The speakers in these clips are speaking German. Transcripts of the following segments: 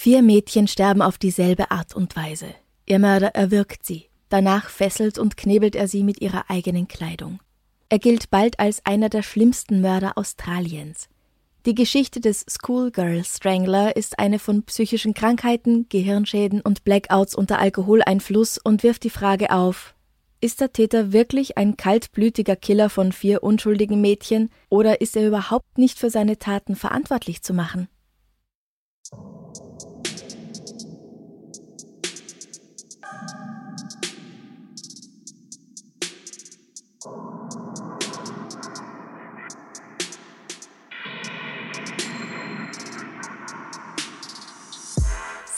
Vier Mädchen sterben auf dieselbe Art und Weise. Ihr Mörder erwürgt sie. Danach fesselt und knebelt er sie mit ihrer eigenen Kleidung. Er gilt bald als einer der schlimmsten Mörder Australiens. Die Geschichte des Schoolgirl Strangler ist eine von psychischen Krankheiten, Gehirnschäden und Blackouts unter Alkoholeinfluss und wirft die Frage auf, ist der Täter wirklich ein kaltblütiger Killer von vier unschuldigen Mädchen oder ist er überhaupt nicht für seine Taten verantwortlich zu machen?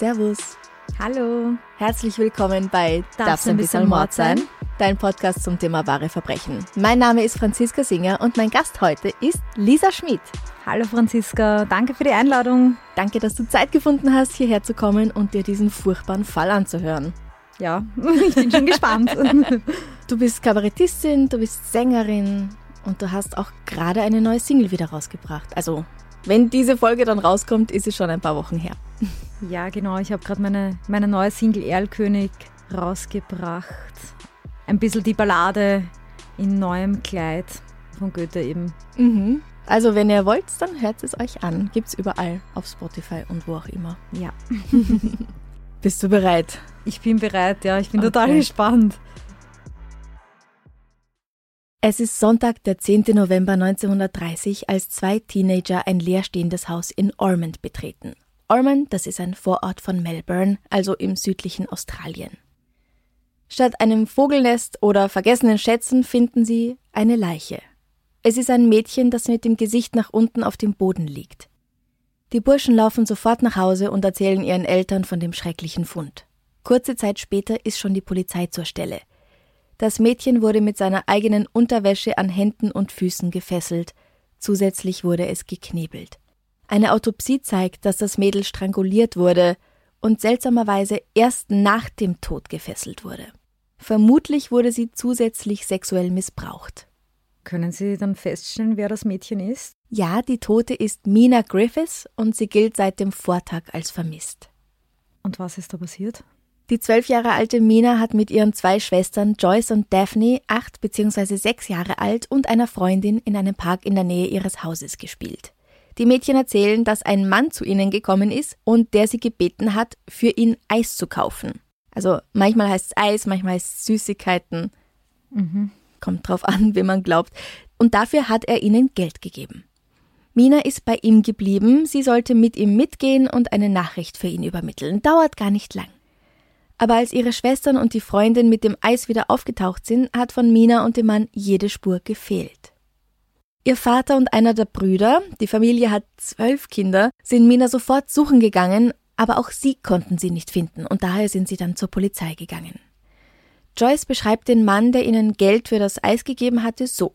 Servus. Hallo. Herzlich willkommen bei Darf's ein bisschen Mord sein? Dein Podcast zum Thema wahre Verbrechen. Mein Name ist Franziska Singer und mein Gast heute ist Lisa Schmid. Hallo Franziska, danke für die Einladung. Danke, dass du Zeit gefunden hast, hierher zu kommen und dir diesen furchtbaren Fall anzuhören. Ja, ich bin schon gespannt. Du bist Kabarettistin, du bist Sängerin und du hast auch gerade eine neue Single wieder rausgebracht. Also, wenn diese Folge dann rauskommt, ist es schon ein paar Wochen her. Ja, genau, ich habe gerade meine, meine neue Single Erlkönig rausgebracht. Ein bisschen die Ballade in neuem Kleid von Goethe eben. Mhm. Also, wenn ihr wollt, dann hört es euch an. Gibt's überall auf Spotify und wo auch immer. Ja, Bist du bereit? ich bin bereit, ja, ich bin total Okay. gespannt. Es ist Sonntag, der 10. November 1930, als zwei Teenager ein leerstehendes Haus in Ormond betreten. Ormond, das ist ein Vorort von Melbourne, also im südlichen Australien. Statt einem Vogelnest oder vergessenen Schätzen finden sie eine Leiche. Es ist ein Mädchen, das mit dem Gesicht nach unten auf dem Boden liegt. Die Burschen laufen sofort nach Hause und erzählen ihren Eltern von dem schrecklichen Fund. Kurze Zeit später ist schon die Polizei zur Stelle. Das Mädchen wurde mit seiner eigenen Unterwäsche an Händen und Füßen gefesselt. Zusätzlich wurde es geknebelt. Eine Autopsie zeigt, dass das Mädel stranguliert wurde und seltsamerweise erst nach dem Tod gefesselt wurde. Vermutlich wurde sie zusätzlich sexuell missbraucht. Können Sie dann feststellen, wer das Mädchen ist? Ja, die Tote ist Mina Griffiths und sie gilt seit dem Vortag als vermisst. Und was ist da passiert? Die zwölf Jahre alte Mina hat mit ihren zwei Schwestern Joyce und Daphne, acht bzw. sechs Jahre alt, und einer Freundin in einem Park in der Nähe ihres Hauses gespielt. Die Mädchen erzählen, dass ein Mann zu ihnen gekommen ist und der sie gebeten hat, für ihn Eis zu kaufen. Also manchmal heißt es Eis, manchmal heißt es Süßigkeiten. Kommt drauf an, wie man glaubt. Und dafür hat er ihnen Geld gegeben. Mina ist bei ihm geblieben, sie sollte mit ihm mitgehen und eine Nachricht für ihn übermitteln. Dauert gar nicht lang. Aber als ihre Schwestern und die Freundin mit dem Eis wieder aufgetaucht sind, hat von Mina und dem Mann jede Spur gefehlt. Ihr Vater und einer der Brüder, die Familie hat zwölf Kinder, sind Mina sofort suchen gegangen, aber auch sie konnten sie nicht finden und daher sind sie dann zur Polizei gegangen. Joyce beschreibt den Mann, der ihnen Geld für das Eis gegeben hatte, so.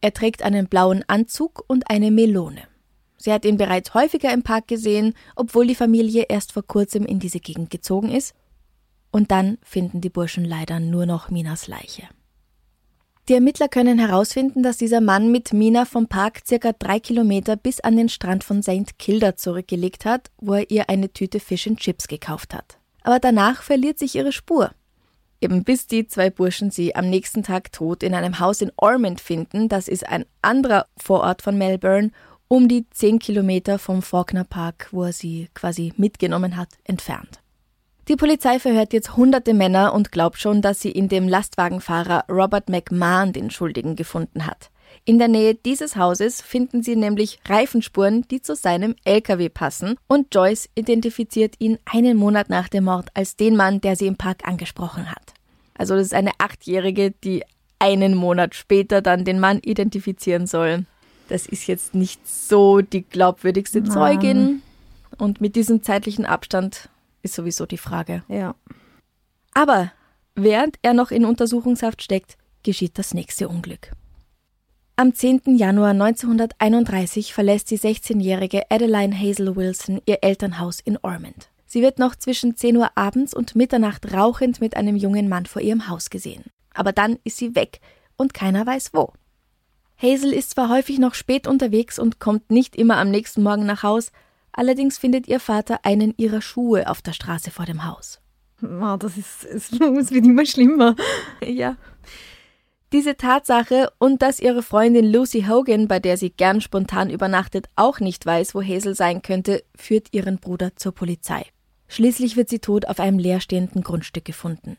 Er trägt einen blauen Anzug und eine Melone. Sie hat ihn bereits häufiger im Park gesehen, obwohl die Familie erst vor kurzem in diese Gegend gezogen ist. Und dann finden die Burschen leider nur noch Minas Leiche. Die Ermittler können herausfinden, dass dieser Mann mit Mina vom Park circa drei Kilometer bis an den Strand von St. Kilda zurückgelegt hat, wo er ihr eine Tüte Fish and Chips gekauft hat. Aber danach verliert sich ihre Spur. Eben bis die zwei Burschen sie am nächsten Tag tot in einem Haus in Ormond finden, das ist ein anderer Vorort von Melbourne, um die zehn Kilometer vom Faulkner Park, wo er sie quasi mitgenommen hat, entfernt. Die Polizei verhört jetzt hunderte Männer und glaubt schon, dass sie in dem Lastwagenfahrer Robert McMahon den Schuldigen gefunden hat. In der Nähe dieses Hauses finden sie nämlich Reifenspuren, die zu seinem LKW passen, und Joyce identifiziert ihn einen Monat nach dem Mord als den Mann, der sie im Park angesprochen hat. Also das ist eine Achtjährige, die einen Monat später dann den Mann identifizieren soll. das ist jetzt nicht so die glaubwürdigste. Zeugin. Und mit diesem zeitlichen Abstand ist sowieso die Frage. Ja. Aber während er noch in Untersuchungshaft steckt, geschieht das nächste Unglück. Am 10. Januar 1931 verlässt die 16-jährige Adeline Hazel Wilson ihr Elternhaus in Ormond. Sie wird noch zwischen 10 Uhr abends und Mitternacht rauchend mit einem jungen Mann vor ihrem Haus gesehen. Aber dann ist sie weg und keiner weiß wo. Hazel ist zwar häufig noch spät unterwegs und kommt nicht immer am nächsten Morgen nach Haus, allerdings findet ihr Vater einen ihrer Schuhe auf der Straße vor dem Haus. Oh, das ist, es, es wird immer schlimmer. Ja. Diese Tatsache und dass ihre Freundin Lucy Hogan, bei der sie gern spontan übernachtet, auch nicht weiß, wo Hazel sein könnte, führt ihren Bruder zur Polizei. Schließlich wird sie tot auf einem leerstehenden Grundstück gefunden.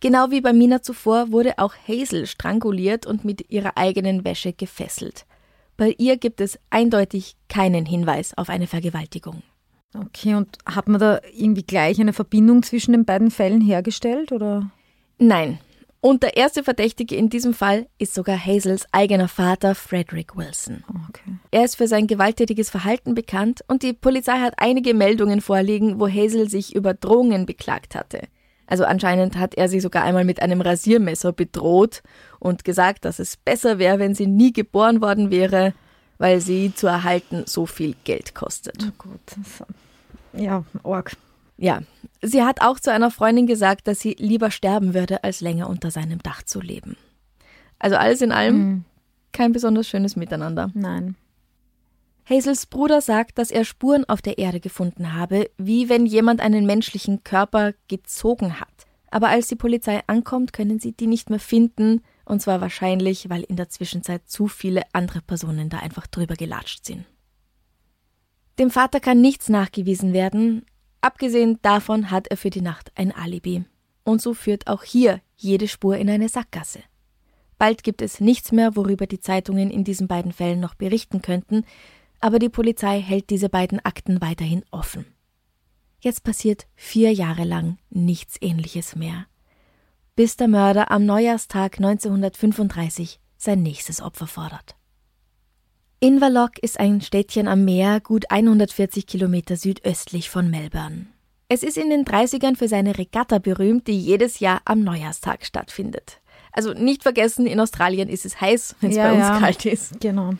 Genau wie bei Mina zuvor wurde auch Hazel stranguliert und mit ihrer eigenen Wäsche gefesselt. Bei ihr gibt es eindeutig keinen Hinweis auf eine Vergewaltigung. Okay, und hat man da irgendwie gleich eine Verbindung zwischen den beiden Fällen hergestellt, oder? Nein. Und der erste Verdächtige in diesem Fall ist sogar Hazels eigener Vater Frederick Wilson. Okay. Er ist für sein gewalttätiges Verhalten bekannt und die Polizei hat einige Meldungen vorliegen, wo Hazel sich über Drohungen beklagt hatte. Also anscheinend hat er sie sogar einmal mit einem Rasiermesser bedroht und gesagt, dass es besser wäre, wenn sie nie geboren worden wäre, weil sie zu erhalten so viel Geld kostet. Oh gut. Das, ja, arg. Ja, sie hat auch zu einer Freundin gesagt, dass sie lieber sterben würde, als länger unter seinem Dach zu leben. Also alles in allem kein besonders schönes Miteinander. Nein. Hazels Bruder sagt, dass er Spuren auf der Erde gefunden habe, wie wenn jemand einen menschlichen Körper gezogen hat. Aber als die Polizei ankommt, können sie die nicht mehr finden, und zwar wahrscheinlich, weil in der Zwischenzeit zu viele andere Personen da einfach drüber gelatscht sind. Dem Vater kann nichts nachgewiesen werden, abgesehen davon hat er für die Nacht ein Alibi. Und so führt auch hier jede Spur in eine Sackgasse. Bald gibt es nichts mehr, worüber die Zeitungen in diesen beiden Fällen noch berichten könnten, aber die Polizei hält diese beiden Akten weiterhin offen. Jetzt passiert vier Jahre lang nichts Ähnliches mehr, bis der Mörder am Neujahrstag 1935 sein nächstes Opfer fordert. Inverloch ist ein Städtchen am Meer, gut 140 Kilometer südöstlich von Melbourne. Es ist in den 30ern für seine Regatta berühmt, die jedes Jahr am Neujahrstag stattfindet. Also nicht vergessen, in Australien ist es heiß, wenn es Ja, bei uns ja. kalt ist. Genau.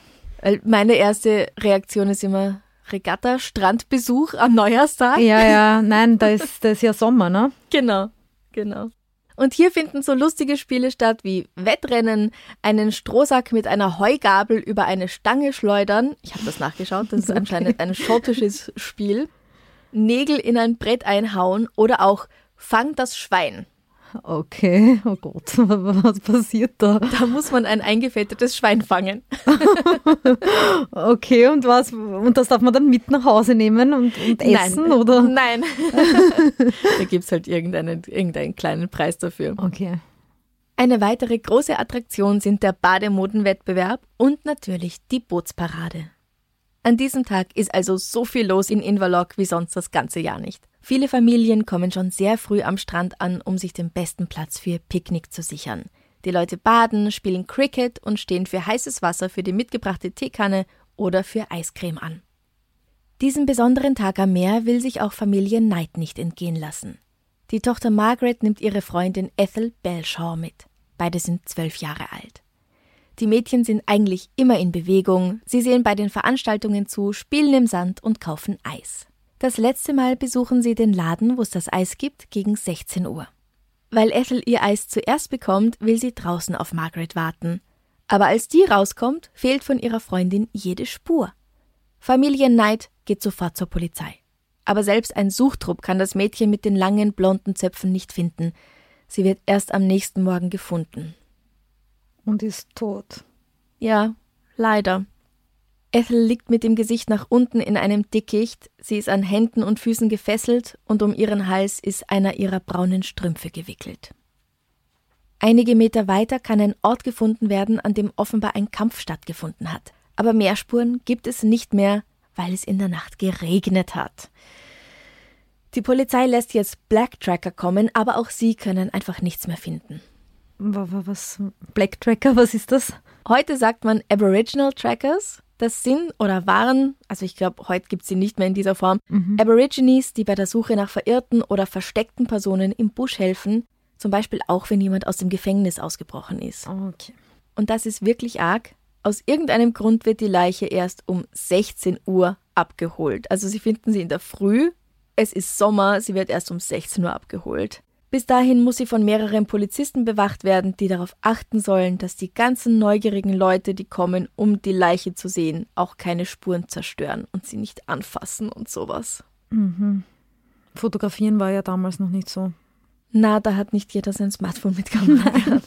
Weil meine erste Reaktion ist immer Regatta, Strandbesuch am Neujahrstag. Ja, ja, nein, da ist, da ist ja Sommer, ne? Genau, genau. Und hier finden so lustige Spiele statt wie Wettrennen, einen Strohsack mit einer Heugabel über eine Stange schleudern. Ich habe das nachgeschaut, das ist anscheinend ein schottisches Spiel. Nägel in ein Brett einhauen oder auch Fang das Schwein. Okay, oh Gott, was passiert da? Da muss man ein eingefettetes Schwein fangen. Okay, und was? Und das darf man dann mit nach Hause nehmen und, und essen, Nein. oder? Nein. da gibt's halt irgendeinen, irgendeinen kleinen Preis dafür. Okay. Eine weitere große Attraktion sind der Bademodenwettbewerb und natürlich die Bootsparade. An diesem Tag ist also so viel los in Inverloch wie sonst das ganze Jahr nicht. Viele Familien kommen schon sehr früh am Strand an, um sich den besten Platz für ihr Picknick zu sichern. Die Leute baden, spielen Cricket und stehen für heißes Wasser für die mitgebrachte Teekanne oder für Eiscreme an. Diesen besonderen Tag am Meer will sich auch Familie Knight nicht entgehen lassen. Die Tochter Margaret nimmt ihre Freundin Ethel Belshaw mit. Beide sind zwölf Jahre alt. Die Mädchen sind eigentlich immer in Bewegung, sie sehen bei den Veranstaltungen zu, spielen im Sand und kaufen Eis. Das letzte Mal besuchen sie den Laden, wo es das Eis gibt, gegen 16 Uhr. Weil Ethel ihr Eis zuerst bekommt, will sie draußen auf Margaret warten. Aber als die rauskommt, fehlt von ihrer Freundin jede Spur. Familie Knight geht sofort zur Polizei. Aber selbst ein Suchtrupp kann das Mädchen mit den langen blonden Zöpfen nicht finden. Sie wird erst am nächsten Morgen gefunden. Und ist tot. Ja, leider. Ethel liegt mit dem Gesicht nach unten in einem Dickicht, sie ist an Händen und Füßen gefesselt und um ihren Hals ist einer ihrer braunen Strümpfe gewickelt. Einige Meter weiter kann ein Ort gefunden werden, an dem offenbar ein Kampf stattgefunden hat. Aber mehr Spuren gibt es nicht mehr, weil es in der Nacht geregnet hat. Die Polizei lässt jetzt Black Tracker kommen, aber auch sie können einfach nichts mehr finden. Wa- wa- Was? Black Tracker, was ist das? Heute sagt man Aboriginal Trackers, Das sind oder waren, also ich glaube, heute gibt es sie nicht mehr in dieser Form, mhm. Aborigines, die bei der Suche nach verirrten oder versteckten Personen im Busch helfen, zum Beispiel auch, wenn jemand aus dem Gefängnis ausgebrochen ist. Okay. Und das ist wirklich arg. Aus irgendeinem Grund wird die Leiche erst um 16 Uhr abgeholt. Also sie finden sie in der Früh. Es ist Sommer, sie wird erst um 16 Uhr abgeholt. Bis dahin muss sie von mehreren Polizisten bewacht werden, die darauf achten sollen, dass die ganzen neugierigen Leute, die kommen, um die Leiche zu sehen, auch keine Spuren zerstören und sie nicht anfassen und sowas. Mhm. Fotografieren war ja damals noch nicht so. Na, da hat nicht jeder sein Smartphone mit Kamera.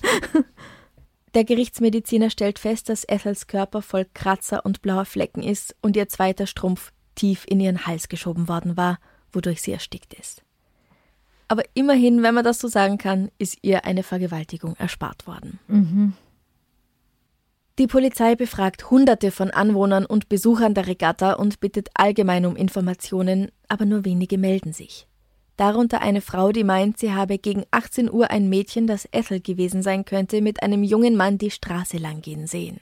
Der Gerichtsmediziner stellt fest, dass Ethels Körper voll Kratzer und blauer Flecken ist und ihr zweiter Strumpf tief in ihren Hals geschoben worden war, wodurch sie erstickt ist. Aber immerhin, wenn man das so sagen kann, ist ihr eine Vergewaltigung erspart worden. Mhm. Die Polizei befragt Hunderte von Anwohnern und Besuchern der Regatta und bittet allgemein um Informationen, aber nur wenige melden sich. Darunter eine Frau, die meint, sie habe gegen 18 Uhr ein Mädchen, das Ethel gewesen sein könnte, mit einem jungen Mann die Straße lang gehen sehen.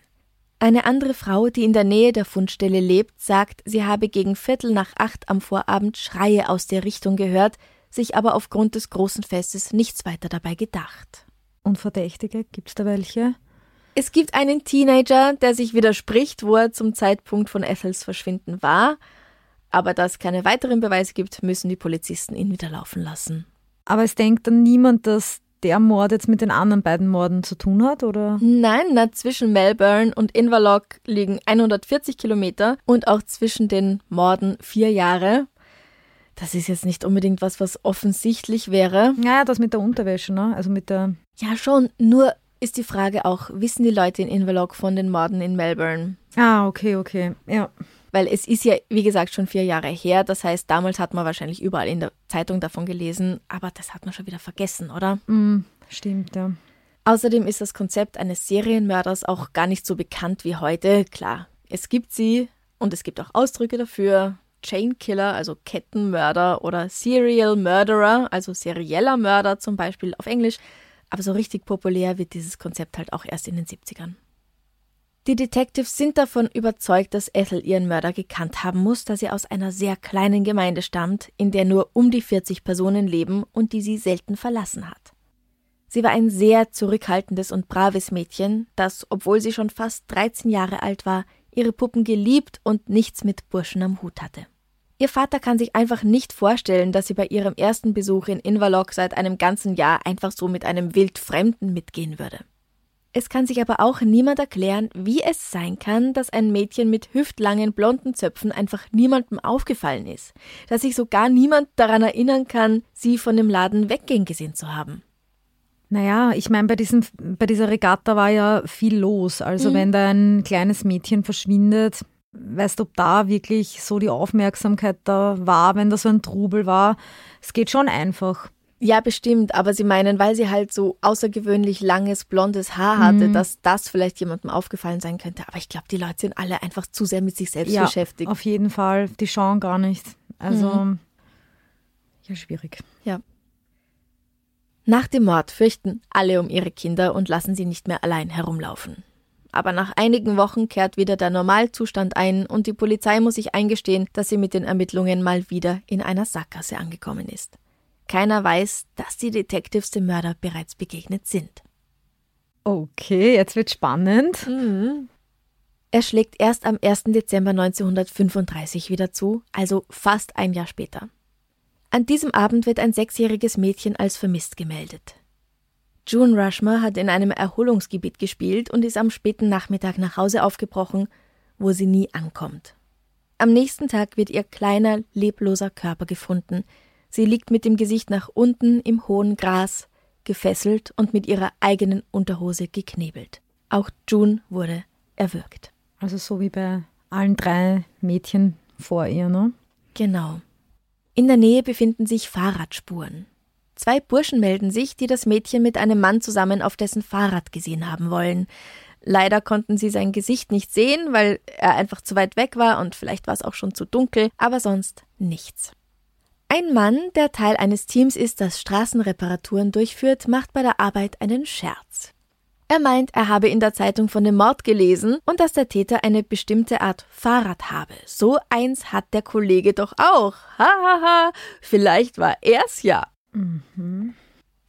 Eine andere Frau, die in der Nähe der Fundstelle lebt, sagt, sie habe gegen Viertel nach acht am Vorabend Schreie aus der Richtung gehört, sich aber aufgrund des großen Festes nichts weiter dabei gedacht. Und Verdächtige, gibt's da welche? Es gibt einen Teenager, der sich widerspricht, wo er zum Zeitpunkt von Ethels Verschwinden war, aber da es keine weiteren Beweise gibt, müssen die Polizisten ihn wieder laufen lassen. Aber es denkt dann niemand, dass der Mord jetzt mit den anderen beiden Morden zu tun hat, oder? Nein, na, zwischen Melbourne und Inverloch liegen 140 Kilometer und auch zwischen den Morden vier Jahre das ist jetzt nicht unbedingt was, was offensichtlich wäre. Ja, das mit der Unterwäsche, ne? Also mit der. Ja, schon. Nur ist die Frage auch, wissen die Leute in Inverloch von den Morden in Melbourne? Ah, okay, okay. Ja. Weil es ist ja, wie gesagt, schon vier Jahre her. Das heißt, damals hat man wahrscheinlich überall in der Zeitung davon gelesen, aber das hat man schon wieder vergessen, oder? Mm, stimmt, ja. Außerdem ist das Konzept eines Serienmörders auch gar nicht so bekannt wie heute. Klar, es gibt sie und es gibt auch Ausdrücke dafür. Chainkiller, also Kettenmörder oder Serial Murderer, also serieller Mörder zum Beispiel auf Englisch. Aber so richtig populär wird dieses Konzept halt auch erst in den 70ern. Die Detectives sind davon überzeugt, dass Ethel ihren Mörder gekannt haben muss, da sie aus einer sehr kleinen Gemeinde stammt, in der nur um die 40 Personen leben und die sie selten verlassen hat. Sie war ein sehr zurückhaltendes und braves Mädchen, das, obwohl sie schon fast 13 Jahre alt war, ihre Puppen geliebt und nichts mit Burschen am Hut hatte. Ihr Vater kann sich einfach nicht vorstellen, dass sie bei ihrem ersten Besuch in Inverloch seit einem ganzen Jahr einfach so mit einem Wildfremden mitgehen würde. Es kann sich aber auch niemand erklären, wie es sein kann, dass ein Mädchen mit hüftlangen blonden Zöpfen einfach niemandem aufgefallen ist, dass sich sogar niemand daran erinnern kann, sie von dem Laden weggehen gesehen zu haben. Naja, ich meine, bei, bei dieser Regatta war ja viel los. Also mhm. wenn da ein kleines Mädchen verschwindet, weißt du, ob da wirklich so die Aufmerksamkeit da war, wenn da so ein Trubel war. Es geht schon einfach. Ja, bestimmt, aber sie meinen, weil sie halt so außergewöhnlich langes blondes Haar hatte, mhm. dass das vielleicht jemandem aufgefallen sein könnte. Aber ich glaube, die Leute sind alle einfach zu sehr mit sich selbst ja, beschäftigt. Auf jeden Fall, die schauen gar nicht. Also, mhm. ja, schwierig. Ja. Nach dem Mord fürchten alle um ihre Kinder und lassen sie nicht mehr allein herumlaufen aber nach einigen Wochen kehrt wieder der Normalzustand ein und die Polizei muss sich eingestehen, dass sie mit den Ermittlungen mal wieder in einer Sackgasse angekommen ist. Keiner weiß, dass die Detectives dem Mörder bereits begegnet sind. Okay, jetzt wird spannend. Mhm. Er schlägt erst am 1. Dezember 1935 wieder zu, also fast ein Jahr später. An diesem Abend wird ein sechsjähriges Mädchen als vermisst gemeldet. June Rushmore hat in einem Erholungsgebiet gespielt und ist am späten Nachmittag nach Hause aufgebrochen, wo sie nie ankommt. Am nächsten Tag wird ihr kleiner, lebloser Körper gefunden. Sie liegt mit dem Gesicht nach unten im hohen Gras, gefesselt und mit ihrer eigenen Unterhose geknebelt. Auch June wurde erwürgt. Also so wie bei allen drei Mädchen vor ihr, ne? Genau. In der Nähe befinden sich Fahrradspuren. Zwei Burschen melden sich, die das Mädchen mit einem Mann zusammen auf dessen Fahrrad gesehen haben wollen. Leider konnten sie sein Gesicht nicht sehen, weil er einfach zu weit weg war und vielleicht war es auch schon zu dunkel, aber sonst nichts. Ein Mann, der Teil eines Teams ist, das Straßenreparaturen durchführt, macht bei der Arbeit einen Scherz. Er meint, er habe in der Zeitung von dem Mord gelesen und dass der Täter eine bestimmte Art Fahrrad habe. So eins hat der Kollege doch auch. Hahaha, ha, ha. vielleicht war er's ja. Mhm.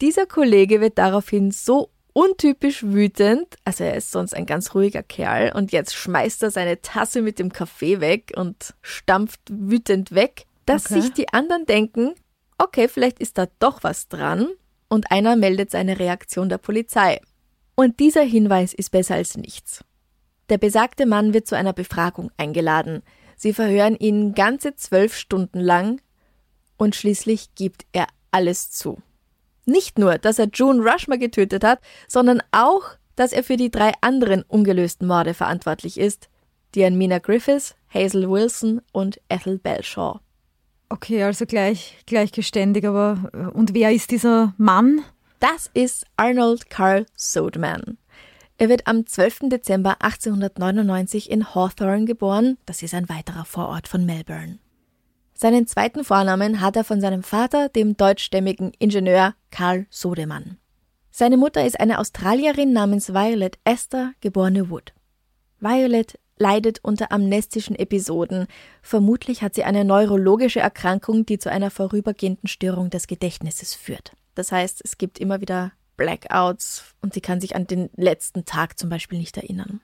Dieser Kollege wird daraufhin so untypisch wütend, also er ist sonst ein ganz ruhiger Kerl und jetzt schmeißt er seine Tasse mit dem Kaffee weg und stampft wütend weg, dass okay. sich die anderen denken, okay, vielleicht ist da doch was dran und einer meldet seine Reaktion der Polizei. Und dieser Hinweis ist besser als nichts. Der besagte Mann wird zu einer Befragung eingeladen. Sie verhören ihn ganze zwölf Stunden lang und schließlich gibt er alles zu. Nicht nur, dass er June Rushmore getötet hat, sondern auch, dass er für die drei anderen ungelösten Morde verantwortlich ist, die an Mina Griffiths, Hazel Wilson und Ethel Belshaw. Okay, also gleich, gleichgeständig, aber äh, und wer ist dieser Mann? Das ist Arnold Carl Sodeman. Er wird am 12. Dezember 1899 in Hawthorne geboren, das ist ein weiterer Vorort von Melbourne. Seinen zweiten Vornamen hat er von seinem Vater, dem deutschstämmigen Ingenieur Karl Sodemann. Seine Mutter ist eine Australierin namens Violet Esther, geborene Wood. Violet leidet unter amnestischen Episoden. Vermutlich hat sie eine neurologische Erkrankung, die zu einer vorübergehenden Störung des Gedächtnisses führt. Das heißt, es gibt immer wieder Blackouts und sie kann sich an den letzten Tag zum Beispiel nicht erinnern.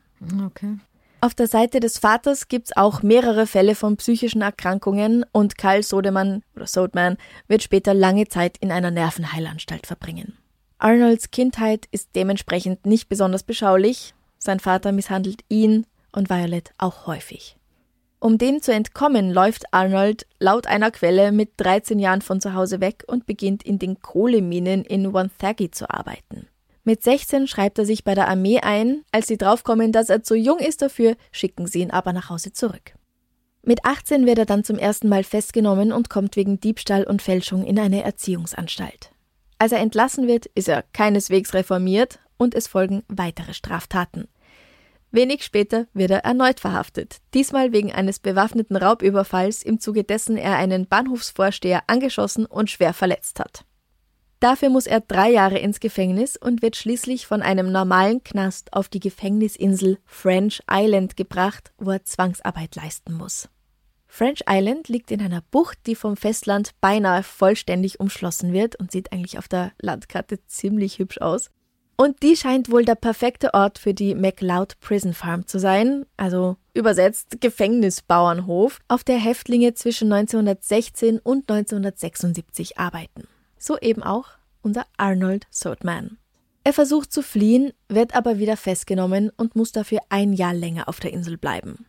Okay. Auf der Seite des Vaters gibt es auch mehrere Fälle von psychischen Erkrankungen und Karl Sodemann oder Sodeman wird später lange Zeit in einer Nervenheilanstalt verbringen. Arnolds Kindheit ist dementsprechend nicht besonders beschaulich. Sein Vater misshandelt ihn und Violet auch häufig. Um dem zu entkommen, läuft Arnold laut einer Quelle mit 13 Jahren von zu Hause weg und beginnt in den Kohleminen in Wonthaggi zu arbeiten. Mit 16 schreibt er sich bei der Armee ein. Als sie draufkommen, dass er zu jung ist dafür, schicken sie ihn aber nach Hause zurück. Mit 18 wird er dann zum ersten Mal festgenommen und kommt wegen Diebstahl und Fälschung in eine Erziehungsanstalt. Als er entlassen wird, ist er keineswegs reformiert und es folgen weitere Straftaten. Wenig später wird er erneut verhaftet, diesmal wegen eines bewaffneten Raubüberfalls, im Zuge dessen er einen Bahnhofsvorsteher angeschossen und schwer verletzt hat. Dafür muss er drei Jahre ins Gefängnis und wird schließlich von einem normalen Knast auf die Gefängnisinsel French Island gebracht, wo er Zwangsarbeit leisten muss. French Island liegt in einer Bucht, die vom Festland beinahe vollständig umschlossen wird und sieht eigentlich auf der Landkarte ziemlich hübsch aus. Und die scheint wohl der perfekte Ort für die MacLeod Prison Farm zu sein, also übersetzt Gefängnisbauernhof, auf der Häftlinge zwischen 1916 und 1976 arbeiten so eben auch unser Arnold Sodeman. Er versucht zu fliehen, wird aber wieder festgenommen und muss dafür ein Jahr länger auf der Insel bleiben.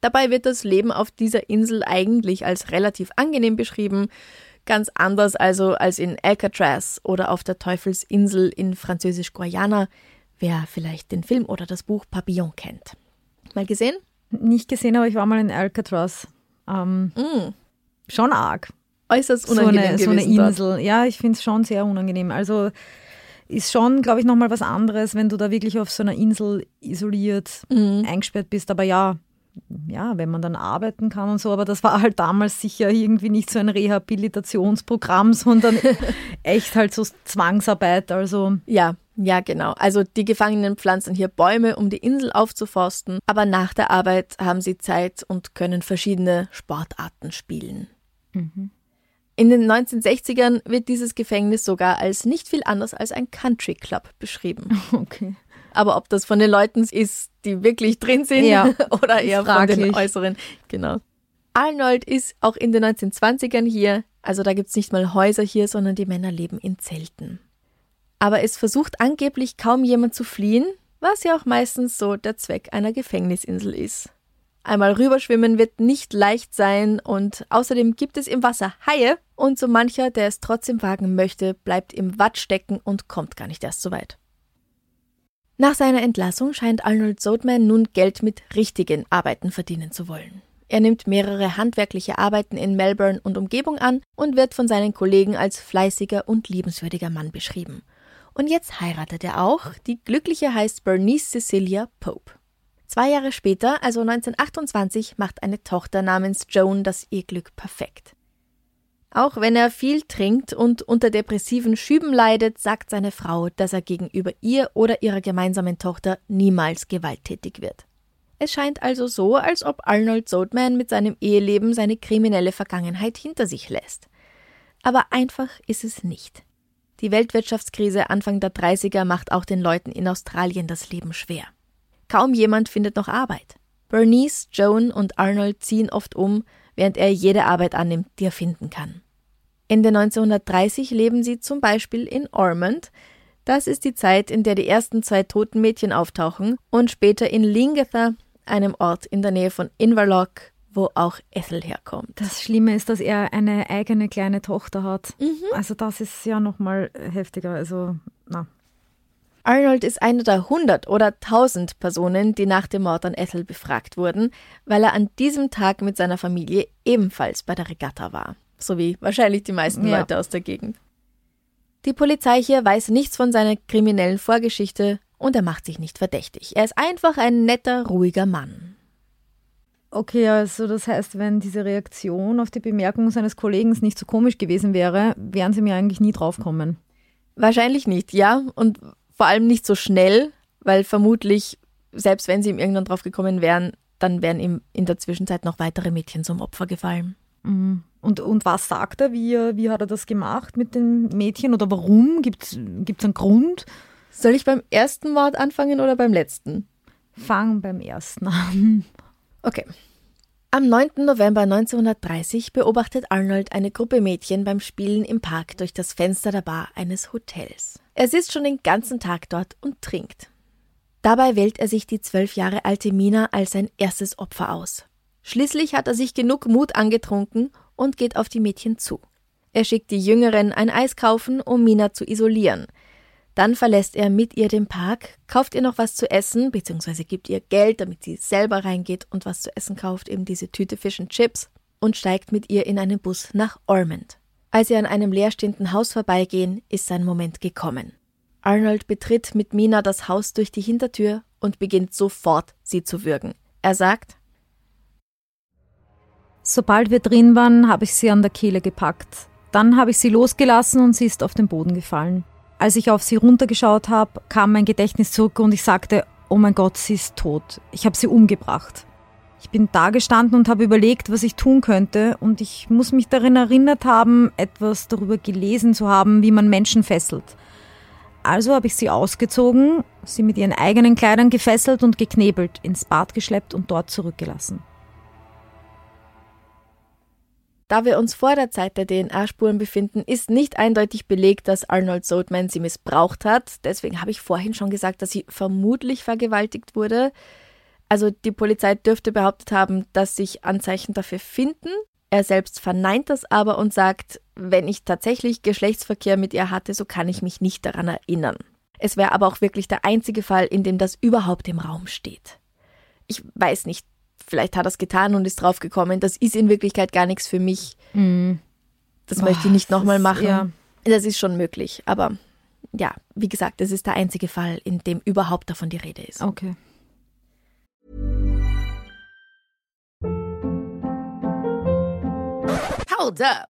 Dabei wird das Leben auf dieser Insel eigentlich als relativ angenehm beschrieben, ganz anders also als in Alcatraz oder auf der Teufelsinsel in Französisch-Guayana, wer vielleicht den Film oder das Buch Papillon kennt. Mal gesehen? Nicht gesehen, aber ich war mal in Alcatraz. Ähm, mm. Schon arg äußerst unangenehm so eine, so eine Insel. Dort. Ja, ich finde es schon sehr unangenehm. Also ist schon, glaube ich, nochmal was anderes, wenn du da wirklich auf so einer Insel isoliert mhm. eingesperrt bist. Aber ja, ja, wenn man dann arbeiten kann und so, aber das war halt damals sicher irgendwie nicht so ein Rehabilitationsprogramm, sondern echt halt so Zwangsarbeit. Also ja, ja, genau. Also die Gefangenen pflanzen hier Bäume, um die Insel aufzuforsten, aber nach der Arbeit haben sie Zeit und können verschiedene Sportarten spielen. Mhm. In den 1960ern wird dieses Gefängnis sogar als nicht viel anders als ein Country Club beschrieben. Okay. Aber ob das von den Leuten ist, die wirklich drin sind ja, oder eher von den Äußeren. Genau. Arnold ist auch in den 1920ern hier, also da gibt es nicht mal Häuser hier, sondern die Männer leben in Zelten. Aber es versucht angeblich kaum jemand zu fliehen, was ja auch meistens so der Zweck einer Gefängnisinsel ist. Einmal rüberschwimmen wird nicht leicht sein und außerdem gibt es im Wasser Haie und so mancher, der es trotzdem wagen möchte, bleibt im Watt stecken und kommt gar nicht erst so weit. Nach seiner Entlassung scheint Arnold Sodeman nun Geld mit richtigen Arbeiten verdienen zu wollen. Er nimmt mehrere handwerkliche Arbeiten in Melbourne und Umgebung an und wird von seinen Kollegen als fleißiger und liebenswürdiger Mann beschrieben. Und jetzt heiratet er auch. Die Glückliche heißt Bernice Cecilia Pope. Zwei Jahre später, also 1928, macht eine Tochter namens Joan das Eheglück perfekt. Auch wenn er viel trinkt und unter depressiven Schüben leidet, sagt seine Frau, dass er gegenüber ihr oder ihrer gemeinsamen Tochter niemals gewalttätig wird. Es scheint also so, als ob Arnold Soldman mit seinem Eheleben seine kriminelle Vergangenheit hinter sich lässt. Aber einfach ist es nicht. Die Weltwirtschaftskrise Anfang der 30er macht auch den Leuten in Australien das Leben schwer. Kaum jemand findet noch Arbeit. Bernice, Joan und Arnold ziehen oft um, während er jede Arbeit annimmt, die er finden kann. Ende 1930 leben sie zum Beispiel in Ormond. Das ist die Zeit, in der die ersten zwei toten Mädchen auftauchen und später in Lingetha, einem Ort in der Nähe von Inverloch, wo auch Ethel herkommt. Das Schlimme ist, dass er eine eigene kleine Tochter hat. Mhm. Also das ist ja noch mal heftiger. Also na. Arnold ist einer der 100 oder 1000 Personen, die nach dem Mord an Ethel befragt wurden, weil er an diesem Tag mit seiner Familie ebenfalls bei der Regatta war. So wie wahrscheinlich die meisten ja. Leute aus der Gegend. Die Polizei hier weiß nichts von seiner kriminellen Vorgeschichte und er macht sich nicht verdächtig. Er ist einfach ein netter, ruhiger Mann. Okay, also das heißt, wenn diese Reaktion auf die Bemerkung seines Kollegen nicht so komisch gewesen wäre, wären sie mir eigentlich nie draufkommen. Wahrscheinlich nicht, ja. Und vor allem nicht so schnell, weil vermutlich, selbst wenn sie ihm irgendwann drauf gekommen wären, dann wären ihm in der Zwischenzeit noch weitere Mädchen zum Opfer gefallen. Mhm. Und, und was sagt er? Wie, wie hat er das gemacht mit den Mädchen oder warum? Gibt es einen Grund? Soll ich beim ersten Mord anfangen oder beim letzten? Fang beim ersten an. Okay. Am 9. November 1930 beobachtet Arnold eine Gruppe Mädchen beim Spielen im Park durch das Fenster der Bar eines Hotels. Er sitzt schon den ganzen Tag dort und trinkt. Dabei wählt er sich die zwölf Jahre alte Mina als sein erstes Opfer aus. Schließlich hat er sich genug Mut angetrunken und geht auf die Mädchen zu. Er schickt die Jüngeren ein Eis kaufen, um Mina zu isolieren – dann verlässt er mit ihr den Park, kauft ihr noch was zu essen, beziehungsweise gibt ihr Geld, damit sie selber reingeht und was zu essen kauft, eben diese Tüte Fish and Chips, und steigt mit ihr in einen Bus nach Ormond. Als sie an einem leerstehenden Haus vorbeigehen, ist sein Moment gekommen. Arnold betritt mit Mina das Haus durch die Hintertür und beginnt sofort, sie zu würgen. Er sagt, Sobald wir drin waren, habe ich sie an der Kehle gepackt. Dann habe ich sie losgelassen und sie ist auf den Boden gefallen. Als ich auf sie runtergeschaut habe, kam mein Gedächtnis zurück und ich sagte, oh mein Gott, sie ist tot. Ich habe sie umgebracht. Ich bin da gestanden und habe überlegt, was ich tun könnte und ich muss mich darin erinnert haben, etwas darüber gelesen zu haben, wie man Menschen fesselt. Also habe ich sie ausgezogen, sie mit ihren eigenen Kleidern gefesselt und geknebelt, ins Bad geschleppt und dort zurückgelassen. Da wir uns vor der Zeit der DNA-Spuren befinden, ist nicht eindeutig belegt, dass Arnold Soldman sie missbraucht hat. Deswegen habe ich vorhin schon gesagt, dass sie vermutlich vergewaltigt wurde. Also die Polizei dürfte behauptet haben, dass sich Anzeichen dafür finden. Er selbst verneint das aber und sagt, wenn ich tatsächlich Geschlechtsverkehr mit ihr hatte, so kann ich mich nicht daran erinnern. Es wäre aber auch wirklich der einzige Fall, in dem das überhaupt im Raum steht. Ich weiß nicht, vielleicht hat er es getan und ist draufgekommen, das ist in Wirklichkeit gar nichts für mich. Mhm. Das Boah, möchte ich nicht nochmal machen. Ja. Das ist schon möglich. Aber ja, wie gesagt, das ist der einzige Fall, in dem überhaupt davon die Rede ist. Okay. Hold up.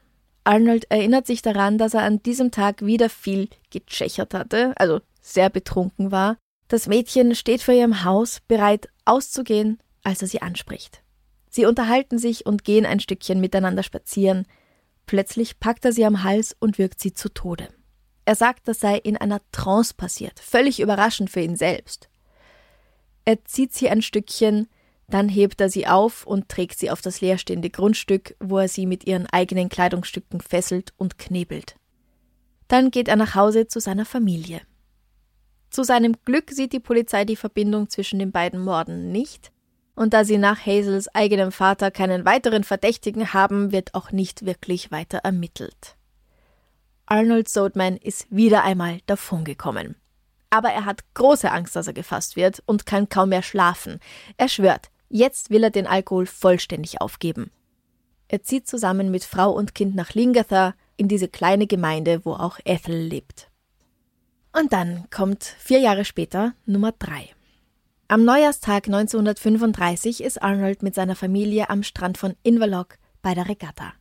Arnold erinnert sich daran, dass er an diesem Tag wieder viel gechechert hatte, also sehr betrunken war. Das Mädchen steht vor ihrem Haus, bereit auszugehen, als er sie anspricht. Sie unterhalten sich und gehen ein Stückchen miteinander spazieren. Plötzlich packt er sie am Hals und wirkt sie zu Tode. Er sagt, das sei in einer Trance passiert, völlig überraschend für ihn selbst. Er zieht sie ein Stückchen, dann hebt er sie auf und trägt sie auf das leerstehende Grundstück, wo er sie mit ihren eigenen Kleidungsstücken fesselt und knebelt. Dann geht er nach Hause zu seiner Familie. Zu seinem Glück sieht die Polizei die Verbindung zwischen den beiden Morden nicht, und da sie nach Hazels eigenem Vater keinen weiteren Verdächtigen haben, wird auch nicht wirklich weiter ermittelt. Arnold Sodeman ist wieder einmal davongekommen. Aber er hat große Angst, dass er gefasst wird und kann kaum mehr schlafen. Er schwört, jetzt will er den Alkohol vollständig aufgeben. Er zieht zusammen mit Frau und Kind nach Lingatha, in diese kleine Gemeinde, wo auch Ethel lebt. Und dann kommt vier Jahre später Nummer drei. Am Neujahrstag 1935 ist Arnold mit seiner Familie am Strand von Inverloch bei der Regatta.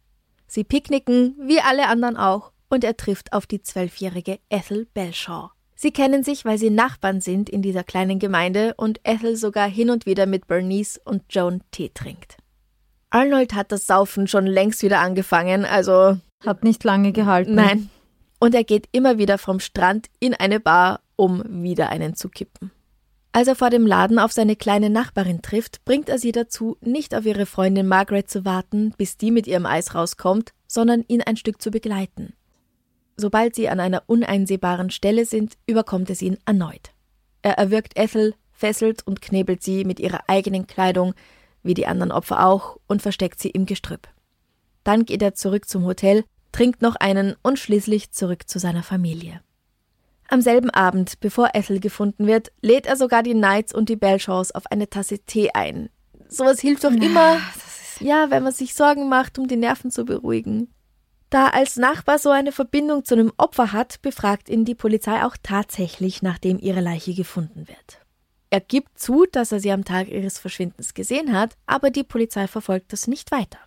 Sie picknicken, wie alle anderen auch, und er trifft auf die zwölfjährige Ethel Belshaw. Sie kennen sich, weil sie Nachbarn sind in dieser kleinen Gemeinde und Ethel sogar hin und wieder mit Bernice und Joan Tee trinkt. Arnold hat das Saufen schon längst wieder angefangen, also hat nicht lange gehalten. Nein. Und er geht immer wieder vom Strand in eine Bar, um wieder einen zu kippen. Als er vor dem Laden auf seine kleine Nachbarin trifft, bringt er sie dazu, nicht auf ihre Freundin Margaret zu warten, bis die mit ihrem Eis rauskommt, sondern ihn ein Stück zu begleiten. Sobald sie an einer uneinsehbaren Stelle sind, überkommt es ihn erneut. Er erwürgt Ethel, fesselt und knebelt sie mit ihrer eigenen Kleidung, wie die anderen Opfer auch, und versteckt sie im Gestrüpp. Dann geht er zurück zum Hotel, trinkt noch einen und schließlich zurück zu seiner Familie. Am selben Abend, bevor Ethel gefunden wird, lädt er sogar die Knights und die Belshaws auf eine Tasse Tee ein. Sowas hilft doch immer, ja, wenn man sich Sorgen macht, um die Nerven zu beruhigen. Da als Nachbar so eine Verbindung zu einem Opfer hat, befragt ihn die Polizei auch tatsächlich, nachdem ihre Leiche gefunden wird. Er gibt zu, dass er sie am Tag ihres Verschwindens gesehen hat, aber die Polizei verfolgt das nicht weiter.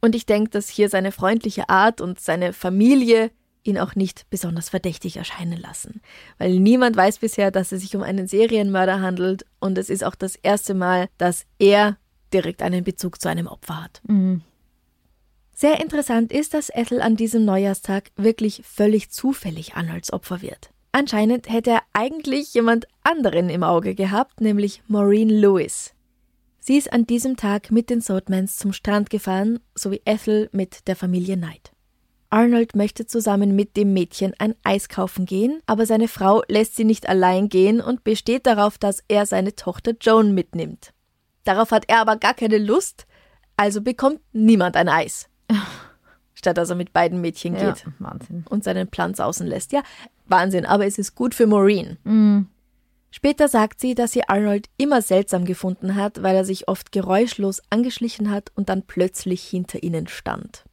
Und ich denke, dass hier seine freundliche Art und seine Familie ihn auch nicht besonders verdächtig erscheinen lassen. Weil niemand weiß bisher, dass es sich um einen Serienmörder handelt und es ist auch das erste Mal, dass er direkt einen Bezug zu einem Opfer hat. Mhm. Sehr interessant ist, dass Ethel an diesem Neujahrstag wirklich völlig zufällig Arnolds Opfer wird. Anscheinend hätte er eigentlich jemand anderen im Auge gehabt, nämlich Maureen Lewis. Sie ist an diesem Tag mit den Soutmans zum Strand gefahren, sowie Ethel mit der Familie Knight. Arnold möchte zusammen mit dem Mädchen ein Eis kaufen gehen, aber seine Frau lässt sie nicht allein gehen und besteht darauf, dass er seine Tochter Joan mitnimmt. Darauf hat er aber gar keine Lust, also bekommt niemand ein Eis. Statt dass er mit beiden Mädchen geht ja, Wahnsinn. und seinen Plan sausen lässt. Ja, Wahnsinn, aber es ist gut für Maureen. Mhm. Später sagt sie, dass sie Arnold immer seltsam gefunden hat, weil er sich oft geräuschlos angeschlichen hat und dann plötzlich hinter ihnen stand.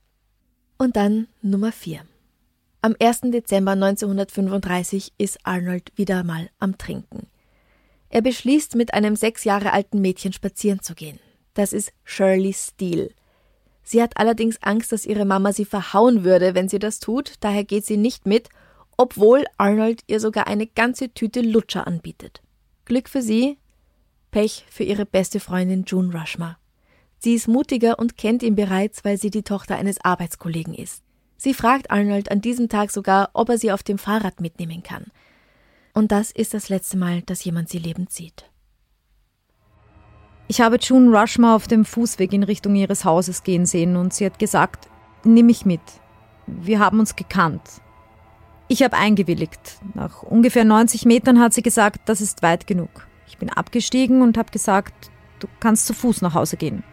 Und dann Nummer 4. Am 1. Dezember 1935 ist Arnold wieder mal am Trinken. Er beschließt, mit einem sechs Jahre alten Mädchen spazieren zu gehen. Das ist Shirley Steele. Sie hat allerdings Angst, dass ihre Mama sie verhauen würde, wenn sie das tut, daher geht sie nicht mit, obwohl Arnold ihr sogar eine ganze Tüte Lutscher anbietet. Glück für sie, Pech für ihre beste Freundin June Rushmore. Sie ist mutiger und kennt ihn bereits, weil sie die Tochter eines Arbeitskollegen ist. Sie fragt Arnold an diesem Tag sogar, ob er sie auf dem Fahrrad mitnehmen kann. Und das ist das letzte Mal, dass jemand sie lebend sieht. Ich habe June Rushmore auf dem Fußweg in Richtung ihres Hauses gehen sehen und sie hat gesagt, nimm mich mit. Wir haben uns gekannt. Ich habe eingewilligt. Nach ungefähr 90 Metern hat sie gesagt, das ist weit genug. Ich bin abgestiegen und habe gesagt, du kannst zu Fuß nach Hause gehen.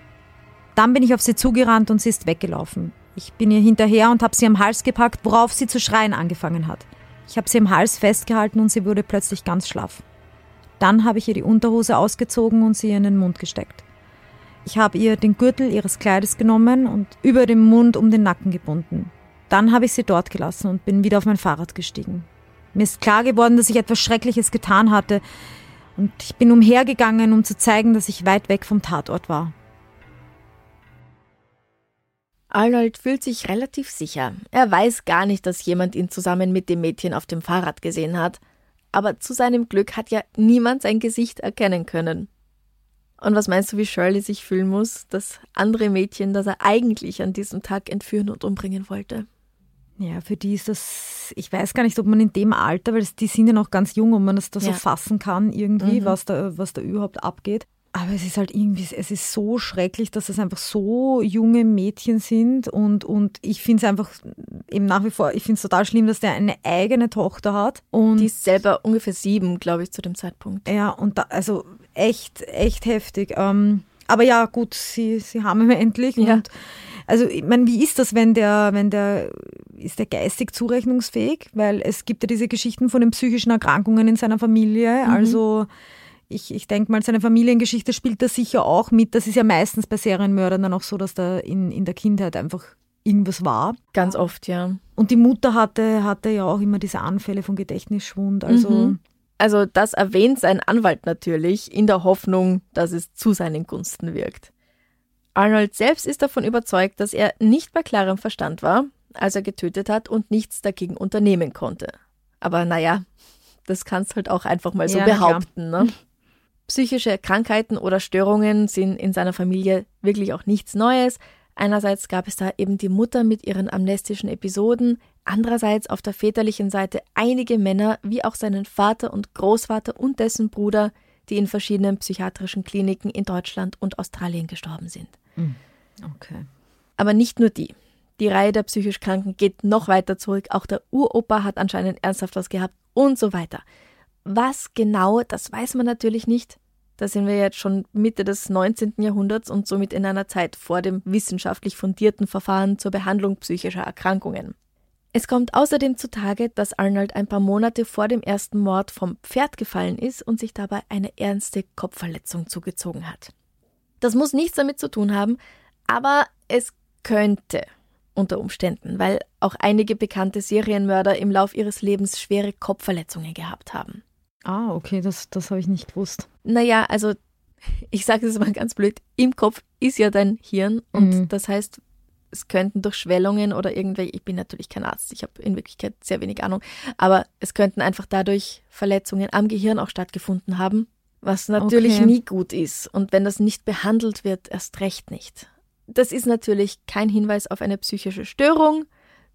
Dann bin ich auf sie zugerannt und sie ist weggelaufen. Ich bin ihr hinterher und habe sie am Hals gepackt, worauf sie zu schreien angefangen hat. Ich habe sie am Hals festgehalten und sie wurde plötzlich ganz schlaff. Dann habe ich ihr die Unterhose ausgezogen und sie in den Mund gesteckt. Ich habe ihr den Gürtel ihres Kleides genommen und über dem Mund um den Nacken gebunden. Dann habe ich sie dort gelassen und bin wieder auf mein Fahrrad gestiegen. Mir ist klar geworden, dass ich etwas Schreckliches getan hatte, und ich bin umhergegangen, um zu zeigen, dass ich weit weg vom Tatort war. Arnold fühlt sich relativ sicher. Er weiß gar nicht, dass jemand ihn zusammen mit dem Mädchen auf dem Fahrrad gesehen hat. Aber zu seinem Glück hat ja niemand sein Gesicht erkennen können. Und was meinst du, wie Shirley sich fühlen muss, das andere Mädchen, das er eigentlich an diesem Tag entführen und umbringen wollte? Ja, für die ist das, ich weiß gar nicht, ob man in dem Alter, weil die sind ja noch ganz jung, ob man das da ja. so fassen kann irgendwie, mhm. was, da, was da überhaupt abgeht. Aber es ist halt irgendwie, es ist so schrecklich, dass es einfach so junge Mädchen sind und, und ich finde es einfach eben nach wie vor, ich finde es total schlimm, dass der eine eigene Tochter hat. Und die ist selber ungefähr sieben, glaube ich, zu dem Zeitpunkt. Ja, und da, also echt, echt heftig. Ähm, aber ja, gut, sie, sie haben ihn endlich. Ja. Und also, ich meine, wie ist das, wenn der, wenn der, ist der geistig zurechnungsfähig? Weil es gibt ja diese Geschichten von den psychischen Erkrankungen in seiner Familie. Mhm. Also, ich, ich denke mal, seine Familiengeschichte spielt da sicher auch mit. Das ist ja meistens bei Serienmördern dann auch so, dass da in, in der Kindheit einfach irgendwas war. Ganz oft, ja. Und die Mutter hatte, hatte ja auch immer diese Anfälle von Gedächtnisschwund. Also, mhm. also das erwähnt sein Anwalt natürlich in der Hoffnung, dass es zu seinen Gunsten wirkt. Arnold selbst ist davon überzeugt, dass er nicht bei klarem Verstand war, als er getötet hat und nichts dagegen unternehmen konnte. Aber naja, das kannst halt auch einfach mal so ja, behaupten. Ne? Psychische Krankheiten oder Störungen sind in seiner Familie wirklich auch nichts Neues. Einerseits gab es da eben die Mutter mit ihren amnestischen Episoden, andererseits auf der väterlichen Seite einige Männer, wie auch seinen Vater und Großvater und dessen Bruder, die in verschiedenen psychiatrischen Kliniken in Deutschland und Australien gestorben sind. Hm, okay. Aber nicht nur die. Die Reihe der psychisch Kranken geht noch weiter zurück. Auch der Uropa hat anscheinend ernsthaft was gehabt und so weiter. Was genau, das weiß man natürlich nicht. Da sind wir jetzt schon Mitte des 19. Jahrhunderts und somit in einer Zeit vor dem wissenschaftlich fundierten Verfahren zur Behandlung psychischer Erkrankungen. Es kommt außerdem zutage, dass Arnold ein paar Monate vor dem ersten Mord vom Pferd gefallen ist und sich dabei eine ernste Kopfverletzung zugezogen hat. Das muss nichts damit zu tun haben, aber es könnte unter Umständen, weil auch einige bekannte Serienmörder im Lauf ihres Lebens schwere Kopfverletzungen gehabt haben. Ah, okay, das, das habe ich nicht gewusst. Naja, also ich sage es mal ganz blöd, im Kopf ist ja dein Hirn und mhm. das heißt, es könnten durch Schwellungen oder irgendwelche, ich bin natürlich kein Arzt, ich habe in Wirklichkeit sehr wenig Ahnung, aber es könnten einfach dadurch Verletzungen am Gehirn auch stattgefunden haben, was natürlich okay. nie gut ist und wenn das nicht behandelt wird, erst recht nicht. Das ist natürlich kein Hinweis auf eine psychische Störung,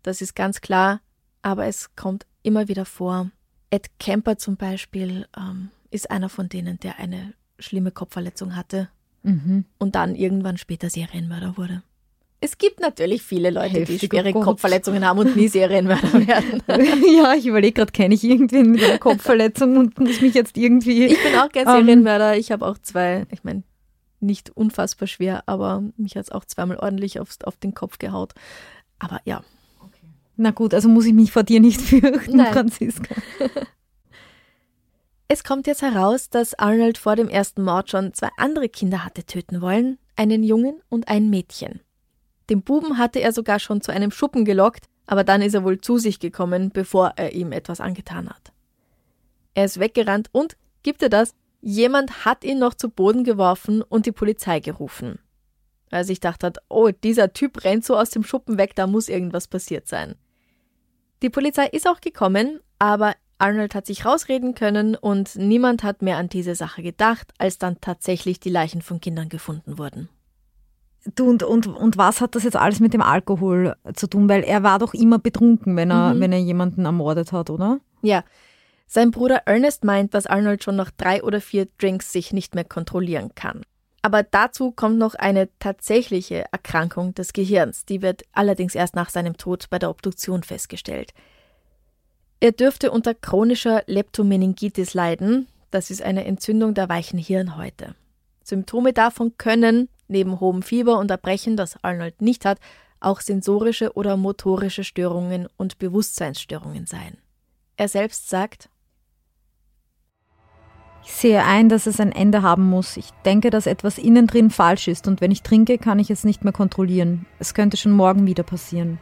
das ist ganz klar, aber es kommt immer wieder vor Ed Kemper zum Beispiel ähm, ist einer von denen, der eine schlimme Kopfverletzung hatte mhm. und dann irgendwann später Serienmörder wurde. Es gibt natürlich viele Leute, Heftig, die schwere oh Kopfverletzungen haben und nie Serienmörder werden. ja, ich überlege gerade, kenne ich irgendwen mit einer Kopfverletzung und muss mich jetzt irgendwie. Ich bin auch kein ähm, Serienmörder. Ich habe auch zwei, ich meine, nicht unfassbar schwer, aber mich hat es auch zweimal ordentlich aufs, auf den Kopf gehaut. Aber ja, na gut, also muss ich mich vor dir nicht fürchten, Nein. Franziska. Es kommt jetzt heraus, dass Arnold vor dem ersten Mord schon zwei andere Kinder hatte töten wollen, einen Jungen und ein Mädchen. Den Buben hatte er sogar schon zu einem Schuppen gelockt, aber dann ist er wohl zu sich gekommen, bevor er ihm etwas angetan hat. Er ist weggerannt und, gibt er das, jemand hat ihn noch zu Boden geworfen und die Polizei gerufen. Weil sich gedacht hat, oh, dieser Typ rennt so aus dem Schuppen weg, da muss irgendwas passiert sein. Die Polizei ist auch gekommen, aber Arnold hat sich rausreden können und niemand hat mehr an diese Sache gedacht, als dann tatsächlich die Leichen von Kindern gefunden wurden. Du, und, und, und was hat das jetzt alles mit dem Alkohol zu tun? Weil er war doch immer betrunken, wenn er, mhm. wenn er jemanden ermordet hat, oder? Ja. Sein Bruder Ernest meint, dass Arnold schon nach drei oder vier Drinks sich nicht mehr kontrollieren kann. Aber dazu kommt noch eine tatsächliche Erkrankung des Gehirns, die wird allerdings erst nach seinem Tod bei der Obduktion festgestellt. Er dürfte unter chronischer Leptomeningitis leiden, das ist eine Entzündung der weichen Hirnhäute. Symptome davon können, neben hohem Fieber und Erbrechen, das Arnold nicht hat, auch sensorische oder motorische Störungen und Bewusstseinsstörungen sein. Er selbst sagt, ich sehe ein, dass es ein Ende haben muss. Ich denke, dass etwas innen drin falsch ist und wenn ich trinke, kann ich es nicht mehr kontrollieren. Es könnte schon morgen wieder passieren.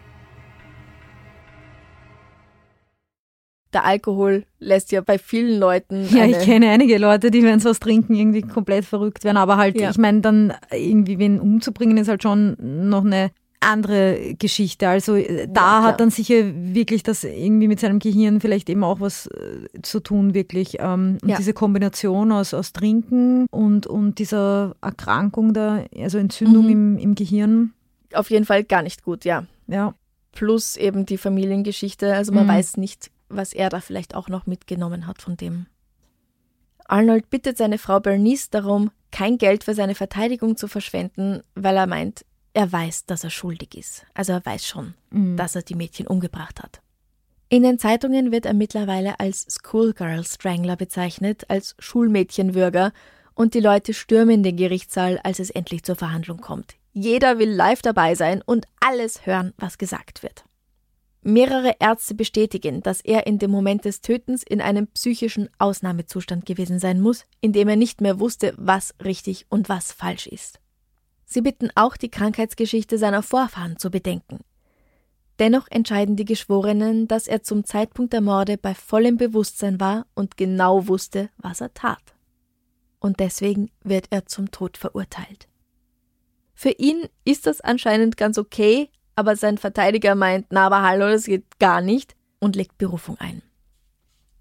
Der Alkohol lässt ja bei vielen Leuten. Ja, ich kenne einige Leute, die, wenn sie was trinken, irgendwie komplett verrückt werden. Aber halt, ja. ich meine, dann irgendwie wen umzubringen, ist halt schon noch eine andere Geschichte. Also äh, da Ja, hat dann sicher wirklich das irgendwie mit seinem Gehirn vielleicht eben auch was äh, zu tun, wirklich. Ähm, und Ja. diese Kombination aus, aus Trinken und, und dieser Erkrankung da, also Entzündung Mhm. im, im Gehirn. Auf jeden Fall gar nicht gut, ja. Ja. Plus eben die Familiengeschichte. Also man Mhm. weiß nicht, was er da vielleicht auch noch mitgenommen hat von dem. Arnold bittet seine Frau Bernice darum, kein Geld für seine Verteidigung zu verschwenden, weil er meint, er weiß, dass er schuldig ist. Also er weiß schon, Mhm. dass er die Mädchen umgebracht hat. In den Zeitungen wird er mittlerweile als Schoolgirl Strangler bezeichnet, als Schulmädchenwürger, und die Leute stürmen den Gerichtssaal, als es endlich zur Verhandlung kommt. Jeder will live dabei sein und alles hören, was gesagt wird. Mehrere Ärzte bestätigen, dass er in dem Moment des Tötens in einem psychischen Ausnahmezustand gewesen sein muss, in dem er nicht mehr wusste, was richtig und was falsch ist. Sie bitten auch die Krankheitsgeschichte seiner Vorfahren zu bedenken. Dennoch entscheiden die Geschworenen, dass er zum Zeitpunkt der Morde bei vollem Bewusstsein war und genau wusste, was er tat. Und deswegen wird er zum Tod verurteilt. Für ihn ist das anscheinend ganz okay, aber sein Verteidiger meint, na aber hallo, das geht gar nicht und legt Berufung ein.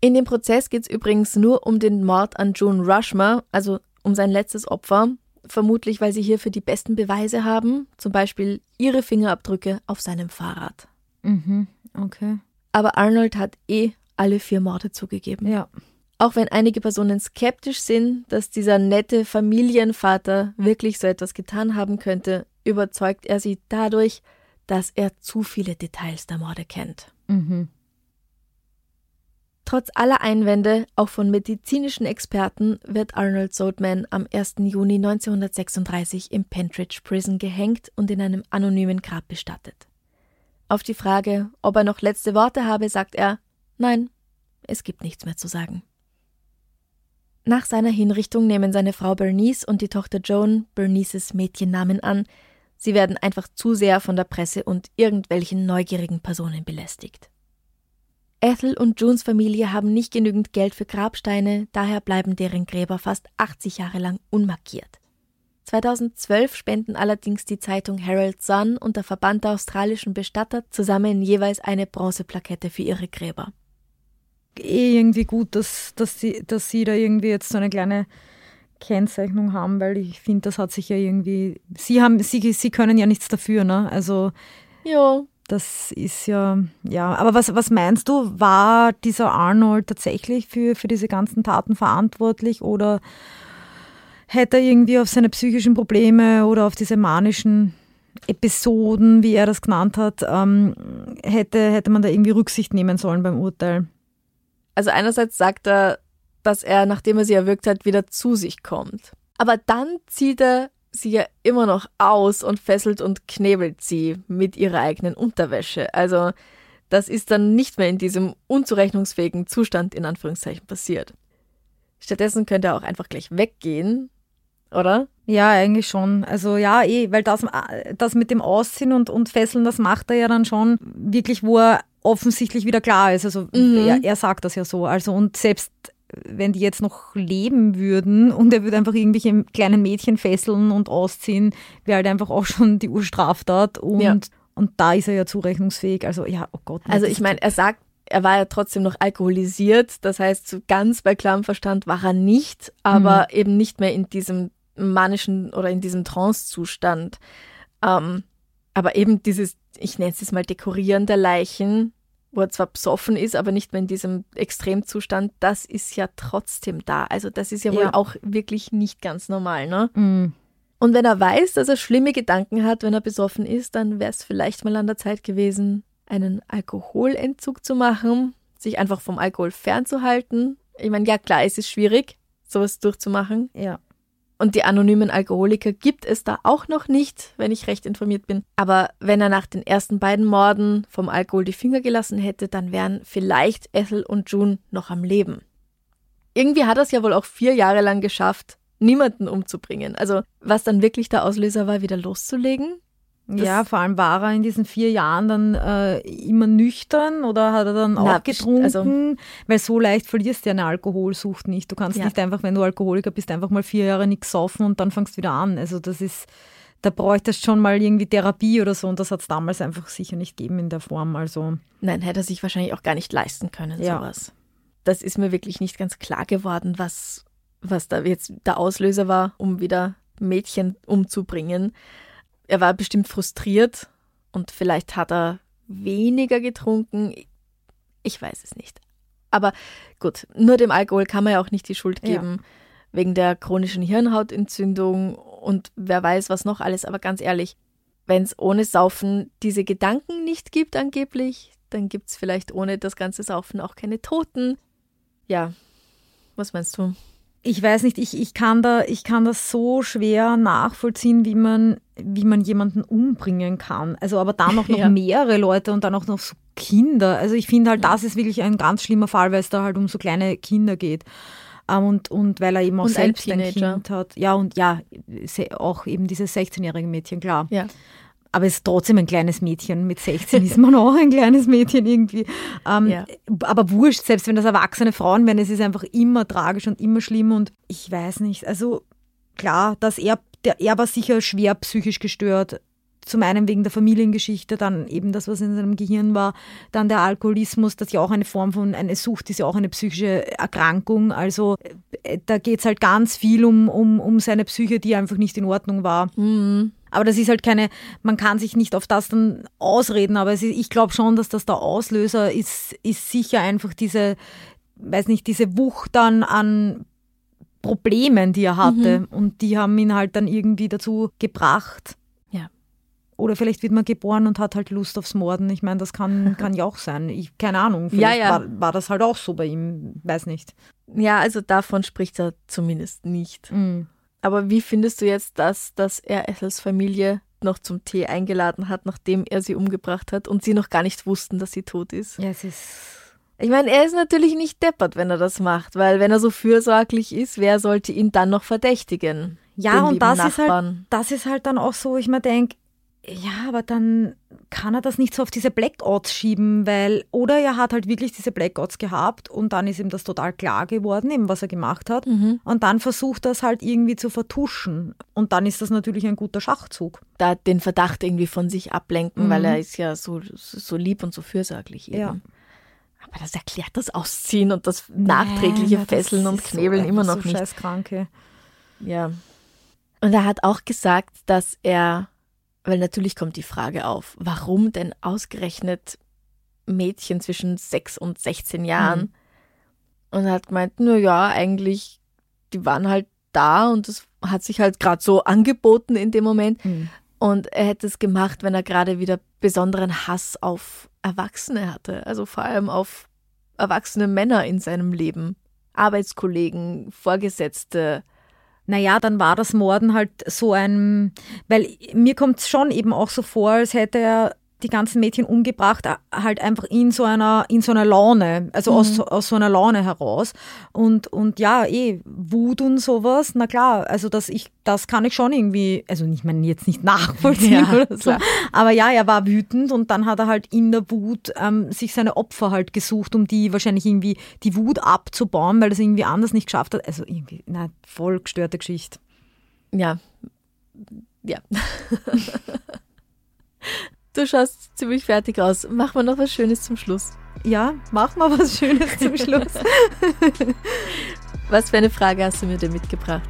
In dem Prozess geht es übrigens nur um den Mord an June Rushmore, also um sein letztes Opfer, vermutlich weil sie hierfür die besten Beweise haben, zum Beispiel ihre Fingerabdrücke auf seinem Fahrrad. Mhm. Okay. Aber Arnold hat eh alle vier Morde zugegeben. Ja. Auch wenn einige Personen skeptisch sind, dass dieser nette Familienvater wirklich so etwas getan haben könnte, überzeugt er sie dadurch, dass er zu viele Details der Morde kennt. Mhm. Trotz aller Einwände, auch von medizinischen Experten, wird Arnold Soldman am 1. Juni 1936 im Pentridge Prison gehängt und in einem anonymen Grab bestattet. Auf die Frage, ob er noch letzte Worte habe, sagt er, nein, es gibt nichts mehr zu sagen. Nach seiner Hinrichtung nehmen seine Frau Bernice und die Tochter Joan Bernices Mädchennamen an. Sie werden einfach zu sehr von der Presse und irgendwelchen neugierigen Personen belästigt. Ethel und Junes Familie haben nicht genügend Geld für Grabsteine, daher bleiben deren Gräber fast 80 Jahre lang unmarkiert. 2012 spenden allerdings die Zeitung Herald Sun und der Verband der australischen Bestatter zusammen jeweils eine Bronzeplakette für ihre Gräber. eh irgendwie gut, dass, dass, sie, dass sie da irgendwie jetzt so eine kleine Kennzeichnung haben, weil ich finde, das hat sich ja irgendwie. Sie haben, sie, sie können ja nichts dafür, ne? Also Ja, das ist ja, ja. Aber was, was meinst du, war dieser Arnold tatsächlich für, für diese ganzen Taten verantwortlich oder hätte er irgendwie auf seine psychischen Probleme oder auf diese manischen Episoden, wie er das genannt hat, ähm, hätte, hätte man da irgendwie Rücksicht nehmen sollen beim Urteil? Also einerseits sagt er, dass er, nachdem er sie erwürgt hat, wieder zu sich kommt. Aber dann zieht er sie ja immer noch aus und fesselt und knebelt sie mit ihrer eigenen Unterwäsche. Also das ist dann nicht mehr in diesem unzurechnungsfähigen Zustand in Anführungszeichen passiert. Stattdessen könnte er auch einfach gleich weggehen, oder? Ja, eigentlich schon. Also ja, eh, weil das, das mit dem Ausziehen und, und Fesseln, das macht er ja dann schon wirklich, wo er offensichtlich wieder klar ist. Also Mhm. er, er sagt das ja so. Also und selbst wenn die jetzt noch leben würden und er würde einfach irgendwelche kleinen Mädchen fesseln und ausziehen, wäre halt einfach auch schon die Urstraftat und, Ja. und da ist er ja zurechnungsfähig. Also ja, oh Gott. Also ich meine, er sagt, er war ja trotzdem noch alkoholisiert, das heißt, so ganz bei klarem Verstand war er nicht, aber eben nicht mehr in diesem manischen oder in diesem Trance-Zustand. Ähm, aber eben dieses, ich nenne es jetzt mal Dekorieren der Leichen, wo er zwar besoffen ist, aber nicht mehr in diesem Extremzustand, das ist ja trotzdem da. Also das ist ja wohl Ja. auch wirklich nicht ganz normal, ne? Mm, Und wenn er weiß, dass er schlimme Gedanken hat, wenn er besoffen ist, dann wäre es vielleicht mal an der Zeit gewesen, einen Alkoholentzug zu machen, sich einfach vom Alkohol fernzuhalten. Ich meine, ja klar, es ist schwierig, sowas durchzumachen. ja. Und die anonymen Alkoholiker gibt es da auch noch nicht, wenn ich recht informiert bin. Aber wenn er nach den ersten beiden Morden vom Alkohol die Finger gelassen hätte, dann wären vielleicht Ethel und June noch am Leben. Irgendwie hat er es ja wohl auch vier Jahre lang geschafft, niemanden umzubringen. Also was dann wirklich der Auslöser war, wieder loszulegen. Das- ja, vor allem war er in diesen vier Jahren dann äh, immer nüchtern oder hat er dann Na, auch getrunken? also- Weil so leicht verlierst du ja eine Alkoholsucht nicht. Du kannst Ja. nicht einfach, wenn du Alkoholiker bist, einfach mal vier Jahre nichts saufen und dann fangst du wieder an. Also das ist, da bräuchtest schon mal irgendwie Therapie oder so und das hat es damals einfach sicher nicht gegeben in der Form. Also Nein, hätte er sich wahrscheinlich auch gar nicht leisten können, Ja. sowas. Das ist mir wirklich nicht ganz klar geworden, was, was da jetzt der Auslöser war, um wieder Mädchen umzubringen. Er war bestimmt frustriert und vielleicht hat er weniger getrunken. Ich weiß es nicht. Aber gut, nur dem Alkohol kann man ja auch nicht die Schuld Ja. geben, wegen der chronischen Hirnhautentzündung und wer weiß was noch alles. Aber ganz ehrlich, wenn es ohne Saufen diese Gedanken nicht gibt angeblich, dann gibt es vielleicht ohne das ganze Saufen auch keine Toten. Ja, was meinst du? Ich weiß nicht, ich, ich, kann da, ich kann das so schwer nachvollziehen, wie man, wie man jemanden umbringen kann. Also aber dann auch noch Ja. mehrere Leute und dann auch noch so Kinder. Also ich finde halt, das ist wirklich ein ganz schlimmer Fall, weil es da halt um so kleine Kinder geht. Ähm, Und, und weil er eben auch Und ein selbst ein, Teenager. Kind hat. Ja, und ja, auch eben dieses 16-jährige Mädchen, klar. Ja. Aber es ist trotzdem ein kleines Mädchen. Mit 16 ist man auch ein kleines Mädchen irgendwie. Ähm, Ja. Aber wurscht, selbst wenn das erwachsene Frauen werden, es ist einfach immer tragisch und immer schlimm. Und ich weiß nicht, also klar, dass er, der, er war sicher schwer psychisch gestört. Zum einen wegen der Familiengeschichte, dann eben das, was in seinem Gehirn war, dann der Alkoholismus, das ist ja auch eine Form von, eine Sucht ist ja auch eine psychische Erkrankung. Also äh, da geht es halt ganz viel um, um, um seine Psyche, die einfach nicht in Ordnung war. Aber das ist halt keine, man kann sich nicht auf das dann ausreden, aber ist, ich glaube schon, dass das der Auslöser ist, ist sicher einfach diese, weiß nicht, diese Wucht dann an Problemen, die er hatte. Und die haben ihn halt dann irgendwie dazu gebracht. Oder vielleicht wird man geboren und hat halt Lust aufs Morden. Ich meine, das kann, kann ja auch sein. Ich, keine Ahnung. Vielleicht Ja, ja. War, war das halt auch so bei ihm. Weiß nicht. Ja, also davon spricht er zumindest nicht. Mhm. Aber wie findest du jetzt das, dass er Ethels Familie noch zum Tee eingeladen hat, nachdem er sie umgebracht hat und sie noch gar nicht wussten, dass sie tot ist? Ja, es ist. Ich meine, er ist natürlich nicht deppert, wenn er das macht, weil wenn er so fürsorglich ist, wer sollte ihn dann noch verdächtigen? Ja, und das ist, halt, das ist halt dann auch so, ich mir denke, ja, aber dann kann er das nicht so auf diese Blackouts schieben, weil, oder er hat halt wirklich diese Blackouts gehabt und dann ist ihm das total klar geworden, eben was er gemacht hat. Mhm. Und dann versucht er es halt irgendwie zu vertuschen. Und dann ist das natürlich ein guter Schachzug. Da den Verdacht irgendwie von sich ablenken, weil er ist ja so, so lieb und so fürsorglich eben. Ja. Aber das erklärt das Ausziehen und das nachträgliche Ja, das Fesseln und ist so Knebeln immer noch so nicht. Scheißkranke. Ja. Und er hat auch gesagt, dass er, weil natürlich kommt die Frage auf, warum denn ausgerechnet Mädchen zwischen 6 und 16 Jahren? Und er hat gemeint, na ja, eigentlich, die waren halt da und es hat sich halt gerade so angeboten in dem Moment. Mhm. Und er hätte es gemacht, wenn er gerade wieder besonderen Hass auf Erwachsene hatte. Also vor allem auf erwachsene Männer in seinem Leben. Arbeitskollegen, Vorgesetzte. Naja, dann war das Morden halt so ein, weil mir kommt es schon eben auch so vor, als hätte er die ganzen Mädchen umgebracht, halt einfach in so einer, in so einer Laune, also aus, aus so einer Laune heraus. Und, und ja, eh, Wut und sowas, na klar, also das, ich, das kann ich schon irgendwie, also ich meine jetzt nicht nachvollziehen Ja, oder so, klar. aber ja, er war wütend und dann hat er halt in der Wut ähm, sich seine Opfer halt gesucht, um die wahrscheinlich irgendwie die Wut abzubauen, weil es irgendwie anders nicht geschafft hat. Also irgendwie, na, voll gestörte Geschichte. Ja. Ja. du schaust ziemlich fertig aus. Mach mal noch was Schönes zum Schluss. Ja, mach mal was Schönes zum Schluss. Was für eine Frage hast du mir denn mitgebracht?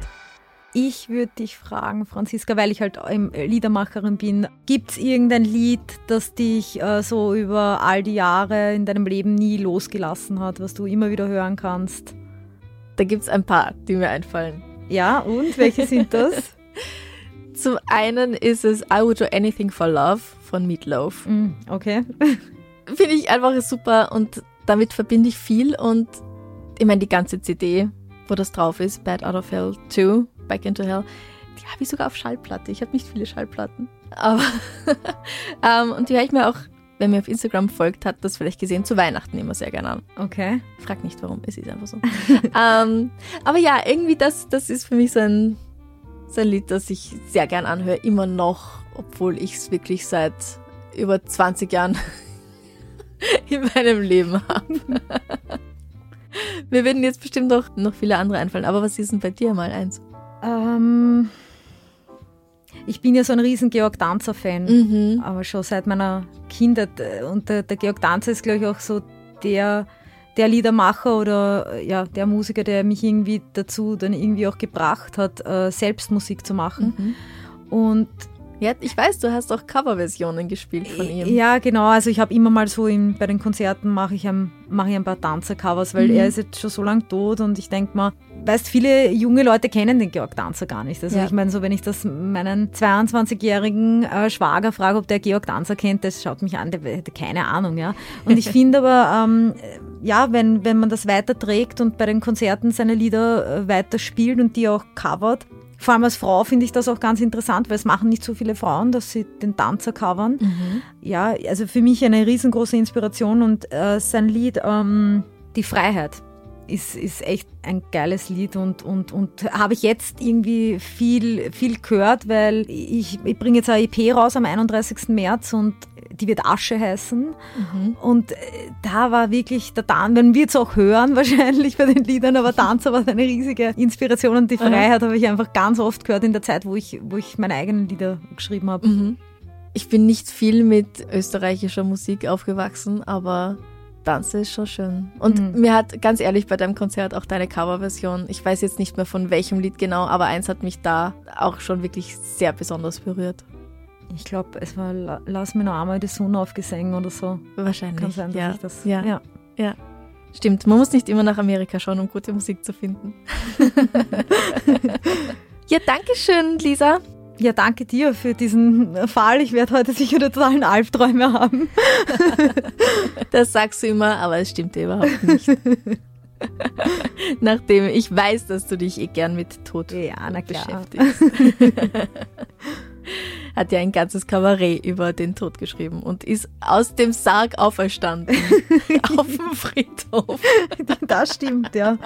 Ich würde dich fragen, Franziska, weil ich halt Liedermacherin bin, gibt es irgendein Lied, das dich äh, so über all die Jahre in deinem Leben nie losgelassen hat, was du immer wieder hören kannst? Da gibt es ein paar, die mir einfallen. Ja, und welche sind das? Zum einen ist es I Would Do Anything for Love von Meatloaf. Mm, okay. Finde ich einfach super und damit verbinde ich viel und ich meine die ganze CD, wo das drauf ist, Bad Out of Hell 2, Back into Hell, die habe ich sogar auf Schallplatte. Ich habe nicht viele Schallplatten, aber ähm, und die höre ich mir auch, wer mir auf Instagram folgt, hat das vielleicht gesehen, zu Weihnachten immer sehr gerne an. Okay. Frag nicht warum, es ist einfach so. ähm, aber ja, irgendwie das, das ist für mich so ein, so ein Lied, das ich sehr gern anhöre, immer noch, obwohl ich es wirklich seit über 20 Jahren in meinem Leben habe. Mir würden jetzt bestimmt noch, noch viele andere einfallen, aber was ist denn bei dir mal eins? Ähm, ich bin ja so ein riesen Georg Danzer-Fan, Mhm. aber schon seit meiner Kindheit. Und der, der Georg Danzer ist, glaube ich, auch so der, der Liedermacher oder äh, ja, der Musiker, der mich irgendwie dazu dann irgendwie auch gebracht hat, äh, selbst Musik zu machen. Mhm. Und Ja, ich weiß, du hast auch Coverversionen gespielt von ihm. Ja, genau. Also ich habe immer mal so in, bei den Konzerten mache ich, ein, mach ich ein paar Tanzer-Covers, weil Mhm. er ist jetzt schon so lange tot und ich denke mal, weißt, viele junge Leute kennen den Georg Danzer gar nicht. Also Ja. ich meine, so wenn ich das meinen 22-jährigen äh, Schwager frage, ob der Georg Danzer kennt, das schaut mich an, der hätte keine Ahnung, ja. Und ich finde aber, ähm, ja, wenn, wenn man das weiterträgt und bei den Konzerten seine Lieder äh, weiter spielt und die auch covert, vor allem als Frau finde ich das auch ganz interessant, weil es machen nicht so viele Frauen, dass sie den Tanzer covern. Ja, also für mich eine riesengroße Inspiration und äh, sein Lied ähm, Die Freiheit ist, ist echt ein geiles Lied und, und, und habe ich jetzt irgendwie viel, viel gehört, weil ich, ich bringe jetzt eine EP raus am 31. März und die wird Asche heißen. Und äh, da war wirklich der Tanz, wenn wir es auch hören wahrscheinlich bei den Liedern, aber Tanzer war eine riesige Inspiration und die Freiheit habe ich einfach ganz oft gehört in der Zeit, wo ich, wo ich meine eigenen Lieder geschrieben habe. Mhm. Ich bin nicht viel mit österreichischer Musik aufgewachsen, aber Tanze ist schon schön. Und Mhm. mir hat ganz ehrlich bei deinem Konzert auch deine Coverversion, ich weiß jetzt nicht mehr von welchem Lied genau, aber eins hat mich da auch schon wirklich sehr besonders berührt. Ich glaube, es war La- Lass mir noch einmal die Sonne aufgesungen oder so. Wahrscheinlich. Kann sein, dass ja. ich das. ja. ja. ja. Stimmt, man muss nicht immer nach Amerika schauen, um gute Musik zu finden. ja, danke schön, Lisa. Ja, danke dir für diesen Fall. Ich werde heute sicher die totalen Albträume haben. Das sagst du immer, aber es stimmt überhaupt nicht. Nachdem ich weiß, dass du dich eh gern mit Tod Ja, beschäftigst. Hat ja ein ganzes Kabarett über den Tod geschrieben und ist aus dem Sarg auferstanden. auf dem Friedhof. Das stimmt, ja.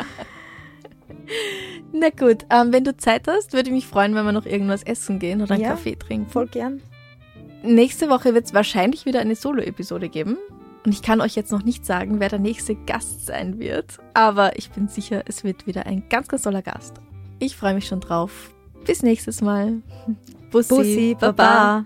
Na gut, ähm, wenn du Zeit hast, würde ich mich freuen, wenn wir noch irgendwas essen gehen oder einen Ja, Kaffee trinken. Voll gern. Nächste Woche wird es wahrscheinlich wieder eine Solo-Episode geben. Und ich kann euch jetzt noch nicht sagen, wer der nächste Gast sein wird. Aber ich bin sicher, es wird wieder ein ganz, ganz toller Gast. Ich freue mich schon drauf. Bis nächstes Mal. Bussi, Bussi, Baba. Baba.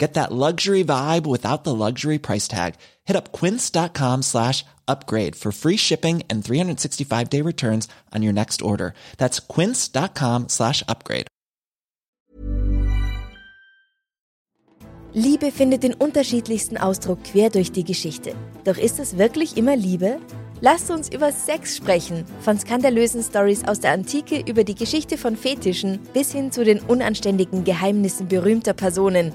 Get that luxury vibe without the luxury price tag. Hit up quince.com slash upgrade for free shipping and 365 day returns on your next order. That's quince.com slash upgrade. Liebe findet den unterschiedlichsten Ausdruck quer durch die Geschichte. Doch ist es wirklich immer Liebe? Lasst uns über Sex sprechen. Von skandalösen Stories aus der Antike über die Geschichte von Fetischen bis hin zu den unanständigen Geheimnissen berühmter Personen.